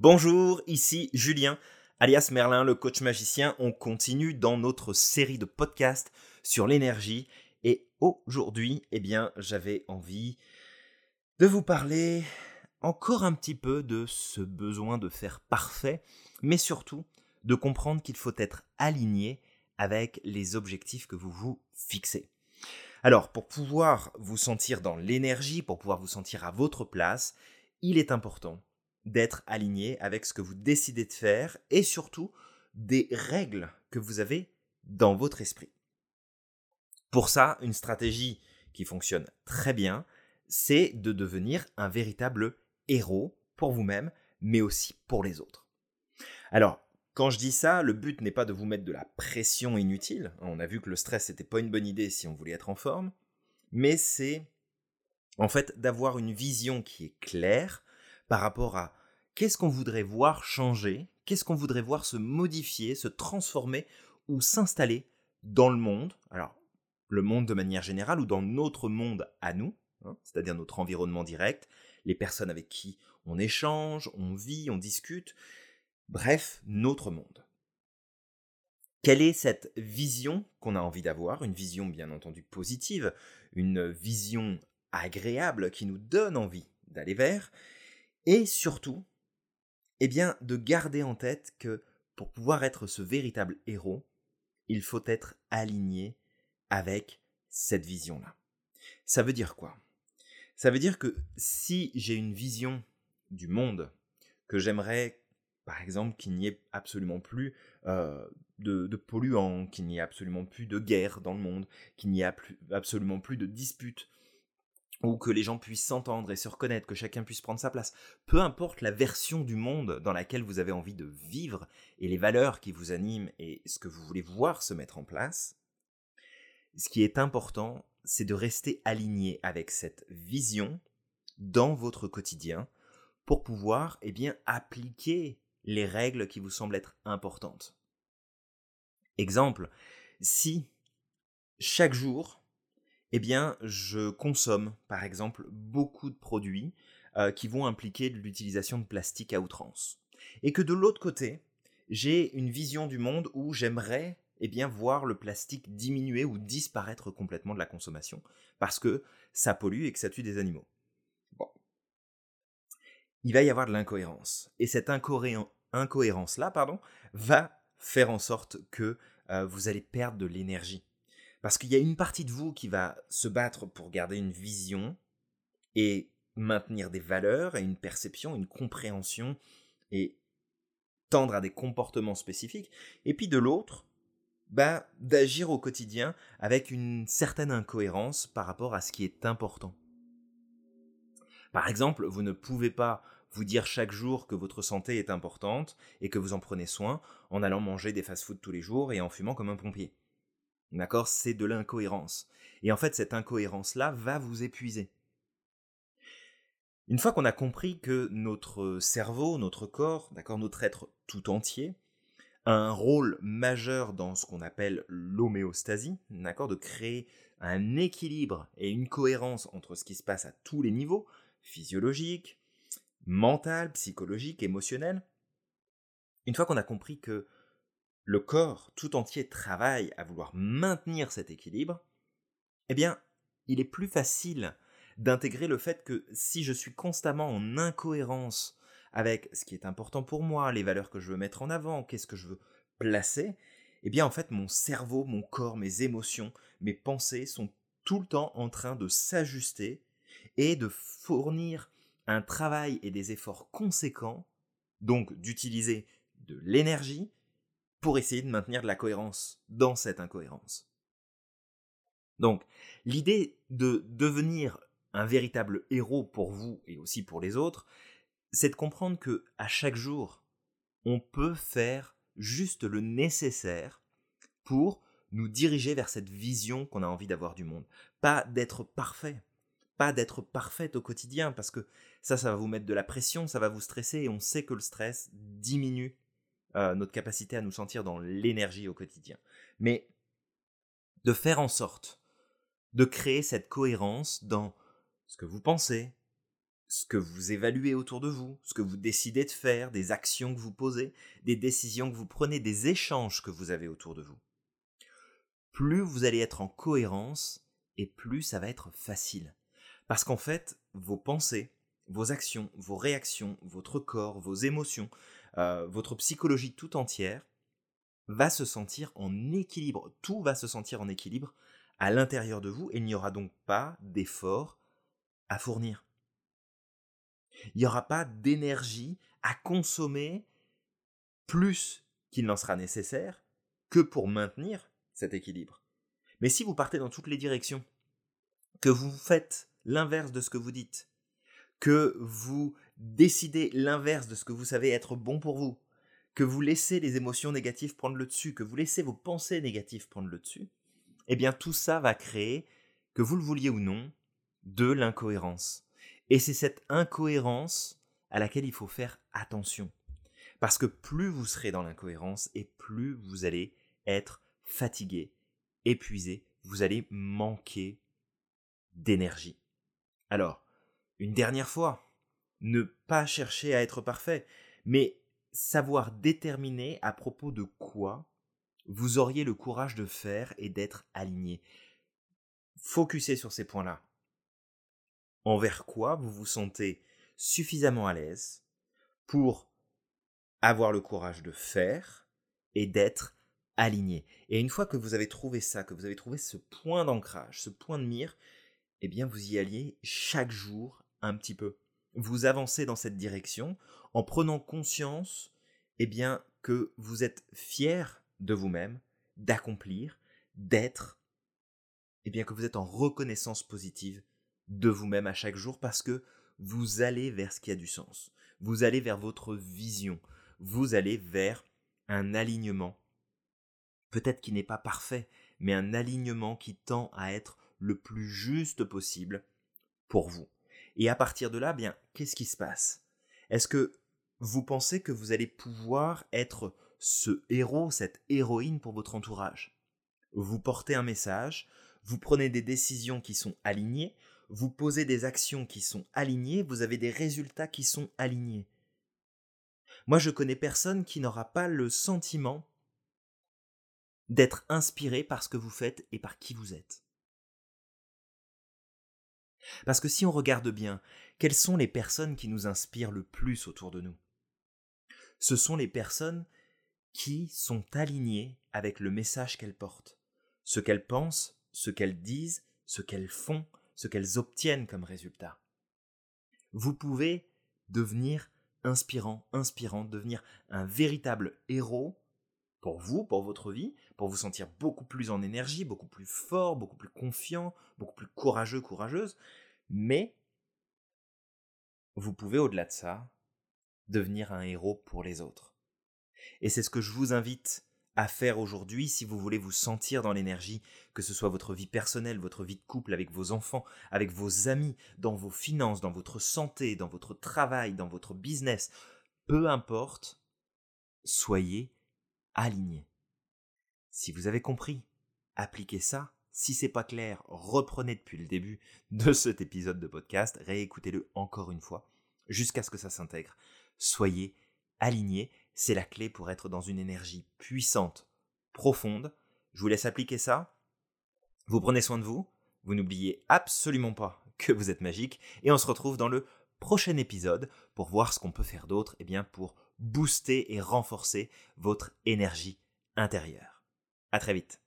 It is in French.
Bonjour, ici Julien, alias Merlin, le coach magicien. On continue dans notre série de podcasts sur l'énergie. Et aujourd'hui, eh bien, j'avais envie de vous parler encore un petit peu de ce besoin de faire parfait, mais surtout de comprendre qu'il faut être aligné avec les objectifs que vous vous fixez. Alors, pour pouvoir vous sentir dans l'énergie, pour pouvoir vous sentir à votre place, il est important d'être aligné avec ce que vous décidez de faire et surtout des règles que vous avez dans votre esprit. Pour ça, une stratégie qui fonctionne très bien, c'est de devenir un véritable héros pour vous-même, mais aussi pour les autres. Alors, quand je dis ça, le but n'est pas de vous mettre de la pression inutile. On a vu que le stress n'était pas une bonne idée si on voulait être en forme, mais c'est en fait d'avoir une vision qui est claire par rapport à qu'est-ce qu'on voudrait voir changer, qu'est-ce qu'on voudrait voir se modifier, se transformer ou s'installer dans le monde, alors le monde de manière générale ou dans notre monde à nous, hein, c'est-à-dire notre environnement direct, les personnes avec qui on échange, on vit, on discute, bref, notre monde. Quelle est cette vision qu'on a envie d'avoir? Une vision bien entendu positive, une vision agréable qui nous donne envie d'aller vers, et surtout eh bien, de garder en tête que pour pouvoir être ce véritable héros, il faut être aligné avec cette vision-là. Ça veut dire quoi? Ça veut dire que si j'ai une vision du monde, que j'aimerais, par exemple, qu'il n'y ait absolument plus euh, de, de, polluants, qu'il n'y ait absolument plus de guerre dans le monde, qu'il n'y ait absolument plus de disputes, ou que les gens puissent s'entendre et se reconnaître, que chacun puisse prendre sa place. Peu importe la version du monde dans laquelle vous avez envie de vivre et les valeurs qui vous animent et ce que vous voulez voir se mettre en place, ce qui est important, c'est de rester aligné avec cette vision dans votre quotidien pour pouvoir eh bien, appliquer les règles qui vous semblent être importantes. Exemple, si chaque jour eh bien, je consomme, par exemple, beaucoup de produits euh, qui vont impliquer l'utilisation de plastique à outrance. Et que de l'autre côté, j'ai une vision du monde où j'aimerais eh bien, voir le plastique diminuer ou disparaître complètement de la consommation, parce que ça pollue et que ça tue des animaux. Bon. Il va y avoir de l'incohérence. Et cette incohérence-là, pardon, va faire en sorte que euh, vous allez perdre de l'énergie. Parce qu'il y a une partie de vous qui va se battre pour garder une vision et maintenir des valeurs et une perception, une compréhension et tendre à des comportements spécifiques. Et puis de l'autre, bah, d'agir au quotidien avec une certaine incohérence par rapport à ce qui est important. Par exemple, vous ne pouvez pas vous dire chaque jour que votre santé est importante et que vous en prenez soin en allant manger des fast-foods tous les jours et en fumant comme un pompier. D'accord? C'est de l'incohérence. Et en fait, cette incohérence-là va vous épuiser. Une fois qu'on a compris que notre cerveau, notre corps, d'accord, notre être tout entier, a un rôle majeur dans ce qu'on appelle l'homéostasie, d'accord, de créer un équilibre et une cohérence entre ce qui se passe à tous les niveaux, physiologique, mental, psychologique, émotionnel. Une fois qu'on a compris que le corps tout entier travaille à vouloir maintenir cet équilibre, eh bien, il est plus facile d'intégrer le fait que si je suis constamment en incohérence avec ce qui est important pour moi, les valeurs que je veux mettre en avant, qu'est-ce que je veux placer, eh bien en fait mon cerveau, mon corps, mes émotions, mes pensées sont tout le temps en train de s'ajuster et de fournir un travail et des efforts conséquents, donc d'utiliser de l'énergie, pour essayer de maintenir de la cohérence dans cette incohérence. Donc, l'idée de devenir un véritable héros pour vous et aussi pour les autres, c'est de comprendre que à chaque jour, on peut faire juste le nécessaire pour nous diriger vers cette vision qu'on a envie d'avoir du monde. Pas d'être parfait, pas d'être parfaite au quotidien, parce que ça, ça va vous mettre de la pression, ça va vous stresser, et on sait que le stress diminue euh, notre capacité à nous sentir dans l'énergie au quotidien. Mais de faire en sorte de créer cette cohérence dans ce que vous pensez, ce que vous évaluez autour de vous, ce que vous décidez de faire, des actions que vous posez, des décisions que vous prenez, des échanges que vous avez autour de vous. Plus vous allez être en cohérence et plus ça va être facile. Parce qu'en fait, vos pensées, vos actions, vos réactions, votre corps, vos émotions, euh, votre psychologie tout entière va se sentir en équilibre. Tout va se sentir en équilibre à l'intérieur de vous et il n'y aura donc pas d'effort à fournir. Il n'y aura pas d'énergie à consommer plus qu'il n'en sera nécessaire que pour maintenir cet équilibre. Mais si vous partez dans toutes les directions, que vous faites l'inverse de ce que vous dites, que vous décidez l'inverse de ce que vous savez être bon pour vous, que vous laissez les émotions négatives prendre le dessus, que vous laissez vos pensées négatives prendre le dessus, eh bien tout ça va créer, que vous le vouliez ou non, de l'incohérence. Et c'est cette incohérence à laquelle il faut faire attention. Parce que plus vous serez dans l'incohérence et plus vous allez être fatigué, épuisé, vous allez manquer d'énergie. Alors, une dernière fois, ne pas chercher à être parfait, mais savoir déterminer à propos de quoi vous auriez le courage de faire et d'être aligné. Focussez sur ces points-là. Envers quoi vous vous sentez suffisamment à l'aise pour avoir le courage de faire et d'être aligné. Et une fois que vous avez trouvé ça, que vous avez trouvé ce point d'ancrage, ce point de mire, eh bien vous y alliez chaque jour un petit peu. Vous avancez dans cette direction en prenant conscience eh bien que vous êtes fier de vous-même, d'accomplir, d'être, eh bien que vous êtes en reconnaissance positive de vous-même à chaque jour parce que vous allez vers ce qui a du sens. Vous allez vers votre vision. Vous allez vers un alignement. Peut-être qui n'est pas parfait, mais un alignement qui tend à être le plus juste possible pour vous. Et à partir de là, bien, qu'est-ce qui se passe? Est-ce que vous pensez que vous allez pouvoir être ce héros, cette héroïne pour votre entourage? Vous portez un message, vous prenez des décisions qui sont alignées, vous posez des actions qui sont alignées, vous avez des résultats qui sont alignés. Moi, je connais personne qui n'aura pas le sentiment d'être inspiré par ce que vous faites et par qui vous êtes. Parce que si on regarde bien, quelles sont les personnes qui nous inspirent le plus autour de nous? Ce sont les personnes qui sont alignées avec le message qu'elles portent, ce qu'elles pensent, ce qu'elles disent, ce qu'elles font, ce qu'elles obtiennent comme résultat. Vous pouvez devenir inspirant, inspirant, devenir un véritable héros pour vous, pour votre vie, pour vous sentir beaucoup plus en énergie, beaucoup plus fort, beaucoup plus confiant, beaucoup plus courageux, courageuse. Mais vous pouvez, au-delà de ça, devenir un héros pour les autres. Et c'est ce que je vous invite à faire aujourd'hui si vous voulez vous sentir dans l'énergie, que ce soit votre vie personnelle, votre vie de couple, avec vos enfants, avec vos amis, dans vos finances, dans votre santé, dans votre travail, dans votre business, peu importe, soyez aligné. Si vous avez compris, appliquez ça. Si c'est pas clair, reprenez depuis le début de cet épisode de podcast, réécoutez-le encore une fois, jusqu'à ce que ça s'intègre. Soyez aligné, c'est la clé pour être dans une énergie puissante, profonde. Je vous laisse appliquer ça. Vous prenez soin de vous, vous n'oubliez absolument pas que vous êtes magique, et on se retrouve dans le prochain épisode pour voir ce qu'on peut faire d'autre, et eh bien pour booster et renforcer votre énergie intérieure. À très vite.